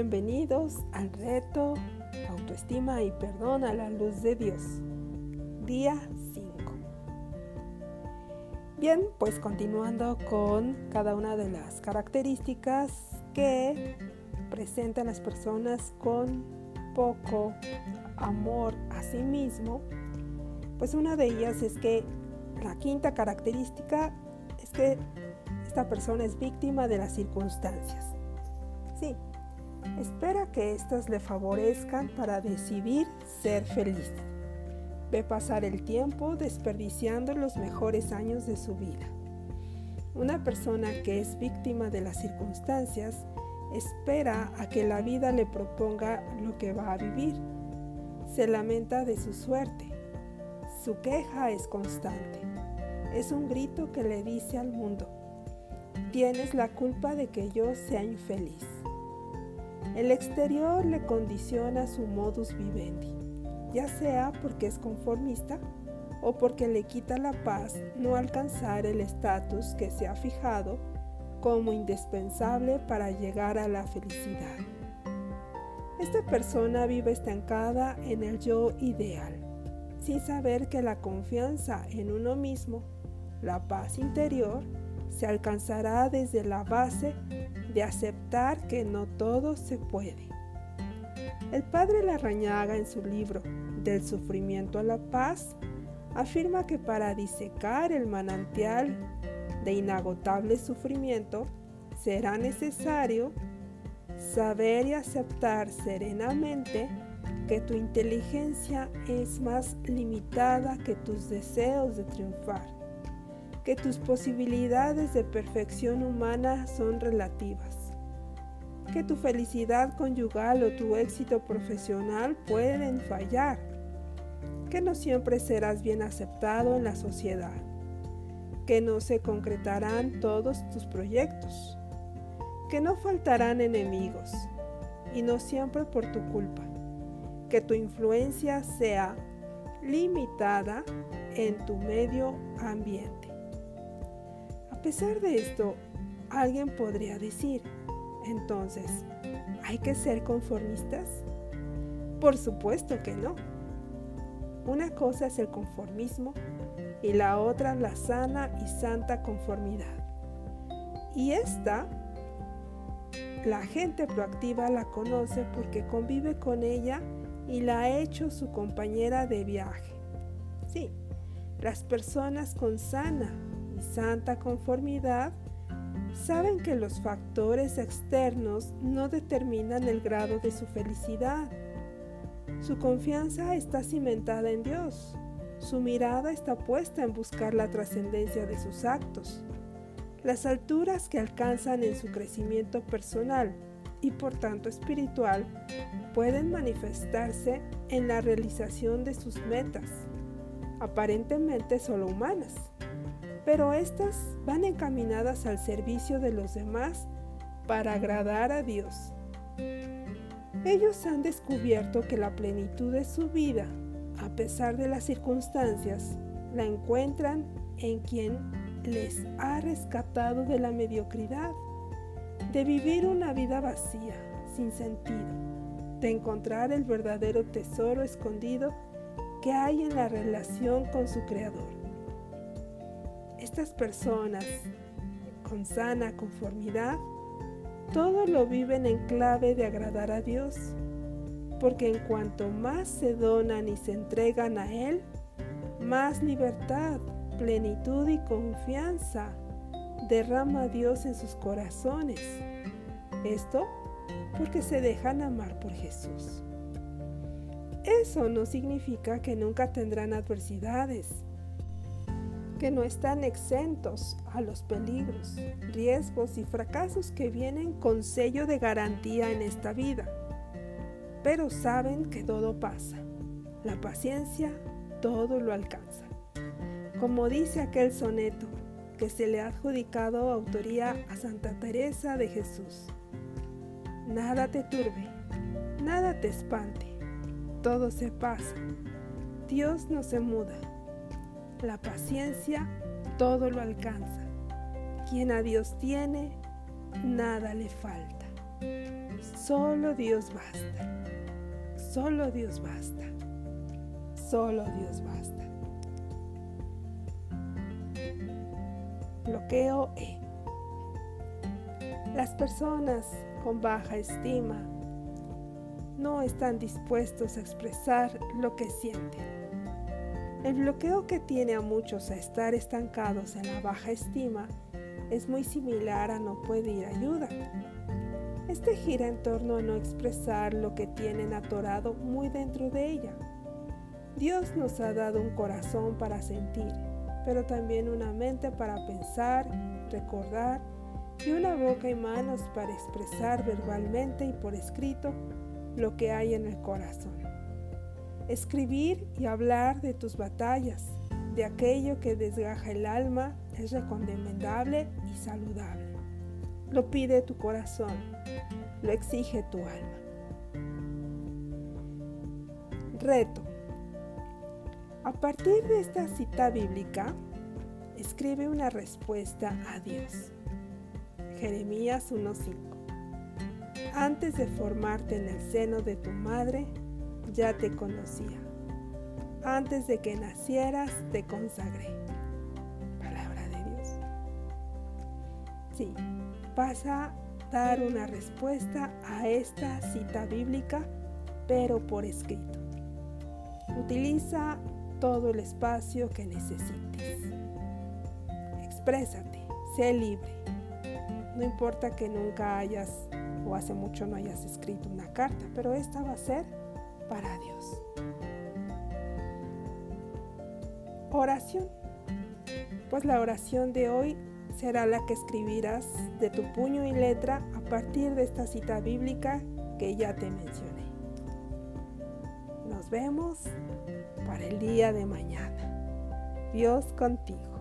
Bienvenidos al reto Autoestima y Perdón a la Luz de Dios. Día 5. Bien, pues continuando con cada una de las características que presentan las personas con poco amor a sí mismo, pues una de ellas es que la quinta característica es que esta persona es víctima de las circunstancias. Sí, espera que éstas le favorezcan para decidir ser feliz. Ve pasar el tiempo desperdiciando los mejores años de su vida. Una persona que es víctima de las circunstancias espera a que la vida le proponga lo que va a vivir. Se lamenta de su suerte. Su queja es constante. Es un grito que le dice al mundo, tienes la culpa de que yo sea infeliz. El exterior le condiciona su modus vivendi, ya sea porque es conformista o porque le quita la paz no alcanzar el estatus que se ha fijado como indispensable para llegar a la felicidad. Esta persona vive estancada en el yo ideal, sin saber que la confianza en uno mismo, la paz interior, se alcanzará desde la base de aceptar que no todo se puede. El padre Larrañaga en su libro Del sufrimiento a la paz afirma que para disecar el manantial de inagotable sufrimiento será necesario saber y aceptar serenamente que tu inteligencia es más limitada que tus deseos de triunfar que tus posibilidades de perfección humana son relativas, que tu felicidad conyugal o tu éxito profesional pueden fallar, que no siempre serás bien aceptado en la sociedad, que no se concretarán todos tus proyectos, que no faltarán enemigos, y no siempre por tu culpa, que tu influencia sea limitada en tu medio ambiente. A pesar de esto, alguien podría decir, entonces, ¿hay que ser conformistas? Por supuesto que no. Una cosa es el conformismo y la otra la sana y santa conformidad. Y esta, la gente proactiva la conoce porque convive con ella y la ha hecho su compañera de viaje. Sí, las personas con sana santa conformidad saben que los factores externos no determinan el grado de su felicidad. Su confianza está cimentada en Dios. Su mirada está puesta en buscar la trascendencia de sus actos. Las alturas que alcanzan en su crecimiento personal y por tanto espiritual pueden manifestarse en la realización de sus metas, aparentemente solo humanas pero estas van encaminadas al servicio de los demás para agradar a Dios. Ellos han descubierto que la plenitud de su vida, a pesar de las circunstancias, la encuentran en quien les ha rescatado de la mediocridad, de vivir una vida vacía, sin sentido, de encontrar el verdadero tesoro escondido que hay en la relación con su Creador. Estas personas con sana conformidad, todo lo viven en clave de agradar a Dios, porque en cuanto más se donan y se entregan a Él, más libertad, plenitud y confianza derrama Dios en sus corazones. Esto porque se dejan amar por Jesús. Eso no significa que nunca tendrán adversidades, que no están exentos a los peligros, riesgos y fracasos que vienen con sello de garantía en esta vida. Pero saben que todo pasa. La paciencia todo lo alcanza. Como dice aquel soneto que se le ha adjudicado autoría a Santa Teresa de Jesús. Nada te turbe, nada te espante, todo se pasa. Dios no se muda la paciencia todo lo alcanza. Quien a Dios tiene, nada le falta. Solo Dios basta. Solo Dios basta. Solo Dios basta. Bloqueo E. Las personas con baja estima no están dispuestos a expresar lo que sienten. El bloqueo que tiene a muchos a estar estancados en la baja estima es muy similar a no pedir ayuda. Este gira en torno a no expresar lo que tienen atorado muy dentro de ella. Dios nos ha dado un corazón para sentir, pero también una mente para pensar, recordar y una boca y manos para expresar verbalmente y por escrito lo que hay en el corazón. Escribir y hablar de tus batallas, de aquello que desgaja el alma, es recomendable y saludable. Lo pide tu corazón, lo exige tu alma. Reto. A partir de esta cita bíblica, escribe una respuesta a Dios. Jeremías 1.5. Antes de formarte en el seno de tu madre, ya te conocía. Antes de que nacieras, te consagré. Palabra de Dios. Sí, vas a dar una respuesta a esta cita bíblica, pero por escrito. Utiliza todo el espacio que necesites. Exprésate, sé libre. No importa que nunca hayas o hace mucho no hayas escrito una carta, pero esta va a ser para Dios. Oración. Pues la oración de hoy será la que escribirás de tu puño y letra a partir de esta cita bíblica que ya te mencioné. Nos vemos para el día de mañana. Dios contigo.